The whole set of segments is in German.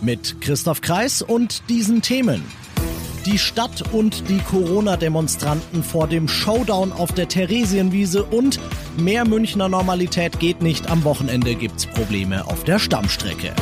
Mit Christoph Kreis und diesen Themen. Die Stadt und die Corona-Demonstranten vor dem Showdown auf der Theresienwiese und mehr Münchner Normalität geht nicht. Am Wochenende gibt's Probleme auf der Stammstrecke.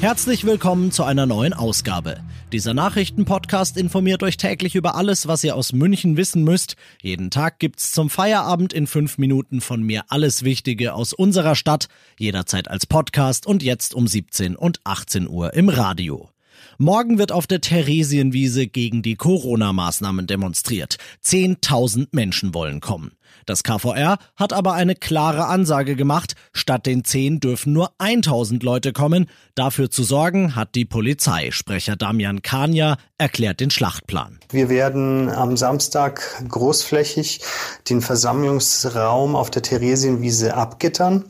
Herzlich willkommen zu einer neuen Ausgabe. Dieser Nachrichtenpodcast informiert euch täglich über alles, was ihr aus München wissen müsst. Jeden Tag gibt's zum Feierabend in fünf Minuten von mir alles Wichtige aus unserer Stadt, jederzeit als Podcast und jetzt um 17 und 18 Uhr im Radio. Morgen wird auf der Theresienwiese gegen die Corona-Maßnahmen demonstriert. Zehntausend Menschen wollen kommen. Das KVR hat aber eine klare Ansage gemacht. Statt den 10 dürfen nur 1000 Leute kommen. Dafür zu sorgen hat die Polizei. Sprecher Damian Kania erklärt den Schlachtplan. Wir werden am Samstag großflächig den Versammlungsraum auf der Theresienwiese abgittern.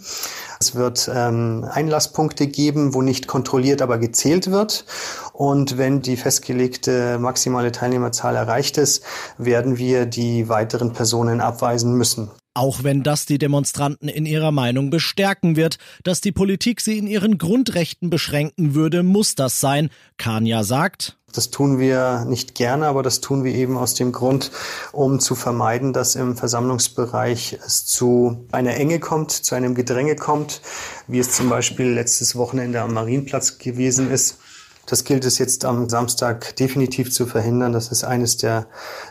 Es wird ähm, Einlasspunkte geben, wo nicht kontrolliert, aber gezählt wird. Und wenn die festgelegte maximale Teilnehmerzahl erreicht ist, werden wir die weiteren Personen abweisen müssen. Auch wenn das die Demonstranten in ihrer Meinung bestärken wird, dass die Politik sie in ihren Grundrechten beschränken würde, muss das sein. Kania sagt, das tun wir nicht gerne, aber das tun wir eben aus dem Grund, um zu vermeiden, dass im Versammlungsbereich es zu einer Enge kommt, zu einem Gedränge kommt, wie es zum Beispiel letztes Wochenende am Marienplatz gewesen ist. Das gilt es jetzt am Samstag definitiv zu verhindern. Das ist eines der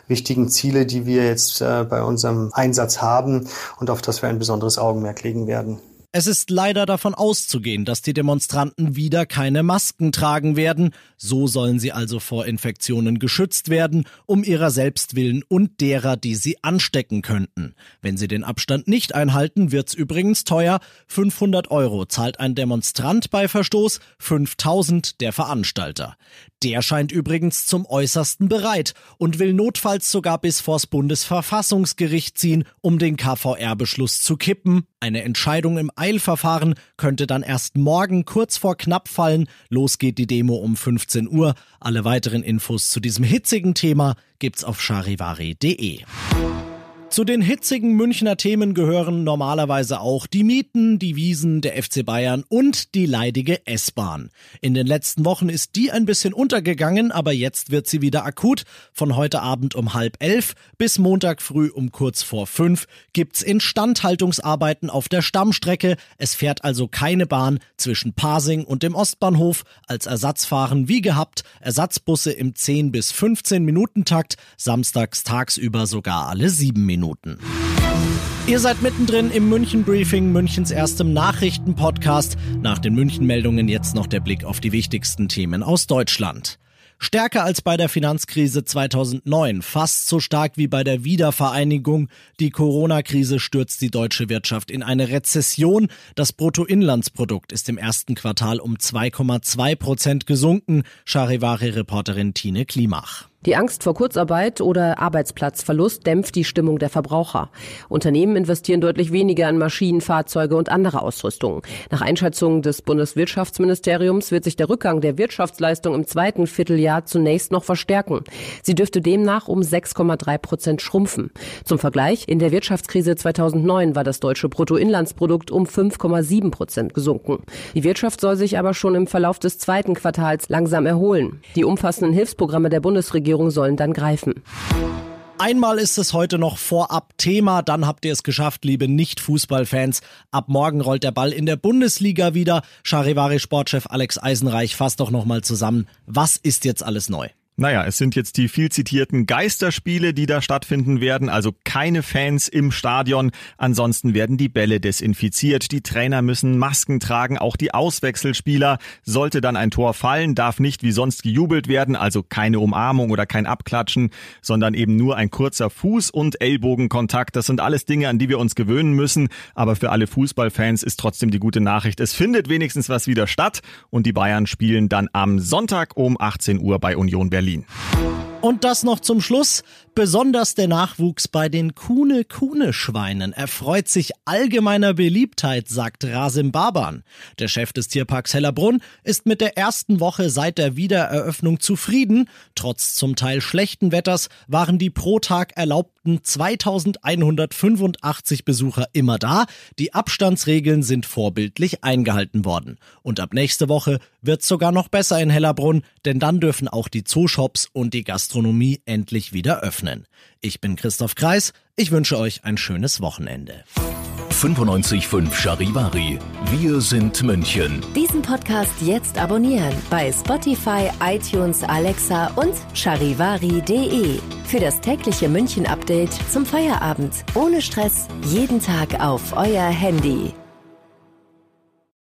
wichtigen Ziele, die wir jetzt äh, bei unserem Einsatz haben und auf das wir ein besonderes Augenmerk legen werden. Es ist leider davon auszugehen, dass die Demonstranten wieder keine Masken tragen werden. So sollen sie also vor Infektionen geschützt werden, um ihrer selbst willen und derer, die sie anstecken könnten. Wenn sie den Abstand nicht einhalten, wird's übrigens teuer. 500 Euro zahlt ein Demonstrant bei Verstoß, 5000 der Veranstalter. Der scheint übrigens zum Äußersten bereit und will notfalls sogar bis vors Bundesverfassungsgericht ziehen, um den KVR-Beschluss zu kippen. Eine Entscheidung im Eilverfahren könnte dann erst morgen kurz vor knapp fallen. Los geht die Demo um 15 Uhr. Alle weiteren Infos zu diesem hitzigen Thema gibt's auf charivari.de. Zu den hitzigen Münchner Themen gehören normalerweise auch die Mieten, die Wiesen, der FC Bayern und die leidige S-Bahn. In den letzten Wochen ist die ein bisschen untergegangen, aber jetzt wird sie wieder akut. Von heute Abend um halb elf bis Montag früh um kurz vor fünf gibt's Instandhaltungsarbeiten auf der Stammstrecke. Es fährt also keine Bahn zwischen Pasing und dem Ostbahnhof. Als Ersatz fahren wie gehabt Ersatzbusse im 10 bis 15 Minuten Takt, samstags tagsüber sogar alle sieben Minuten. Minuten. Ihr seid mittendrin im München Briefing, Münchens erstem Nachrichtenpodcast. Nach den München Meldungen jetzt noch der Blick auf die wichtigsten Themen aus Deutschland. Stärker als bei der Finanzkrise 2009, fast so stark wie bei der Wiedervereinigung. Die Corona-Krise stürzt die deutsche Wirtschaft in eine Rezession. Das Bruttoinlandsprodukt ist im ersten Quartal um 2,2 Prozent gesunken. Charivari-Reporterin Tine Klimach. Die Angst vor Kurzarbeit oder Arbeitsplatzverlust dämpft die Stimmung der Verbraucher. Unternehmen investieren deutlich weniger in Maschinen, Fahrzeuge und andere Ausrüstung. Nach Einschätzung des Bundeswirtschaftsministeriums wird sich der Rückgang der Wirtschaftsleistung im zweiten Vierteljahr zunächst noch verstärken. Sie dürfte demnach um 6,3 Prozent schrumpfen. Zum Vergleich, in der Wirtschaftskrise 2009 war das deutsche Bruttoinlandsprodukt um 5,7 Prozent gesunken. Die Wirtschaft soll sich aber schon im Verlauf des zweiten Quartals langsam erholen. Die umfassenden Hilfsprogramme der Bundesregierung Bundesregierung sollen dann greifen. Einmal ist es heute noch vorab Thema, dann habt ihr es geschafft, liebe Nicht-Fußballfans. Ab morgen rollt der Ball in der Bundesliga wieder. Charivari-Sportchef Alex Eisenreich fasst doch nochmal zusammen. Was ist jetzt alles neu? Naja, es sind jetzt die viel zitierten Geisterspiele, die da stattfinden werden, also keine Fans im Stadion. Ansonsten werden die Bälle desinfiziert, die Trainer müssen Masken tragen, auch die Auswechselspieler. Sollte dann ein Tor fallen, darf nicht wie sonst gejubelt werden, also keine Umarmung oder kein Abklatschen, sondern eben nur ein kurzer Fuß- und Ellbogenkontakt. Das sind alles Dinge, an die wir uns gewöhnen müssen. Aber für alle Fußballfans ist trotzdem die gute Nachricht, es findet wenigstens was wieder statt und die Bayern spielen dann am Sonntag um 18 Uhr bei Union Berlin. Berlin. Und das noch zum Schluss. Besonders der Nachwuchs bei den Kuhne-Kuhne-Schweinen erfreut sich allgemeiner Beliebtheit, sagt Rasim Baban. Der Chef des Tierparks Hellerbrunn ist mit der ersten Woche seit der Wiedereröffnung zufrieden. Trotz zum Teil schlechten Wetters waren die pro Tag erlaubten 2185 Besucher immer da. Die Abstandsregeln sind vorbildlich eingehalten worden. Und ab nächste Woche wird sogar noch besser in Hellerbrunn, denn dann dürfen auch die Zooshops und die Gastronomie endlich wieder öffnen. Ich bin Christoph Kreis. Ich wünsche euch ein schönes Wochenende. 95.5 Charivari. Wir sind München. Diesen Podcast jetzt abonnieren bei Spotify, iTunes, Alexa und charivari.de. Für das tägliche München-Update zum Feierabend. Ohne Stress. Jeden Tag auf euer Handy.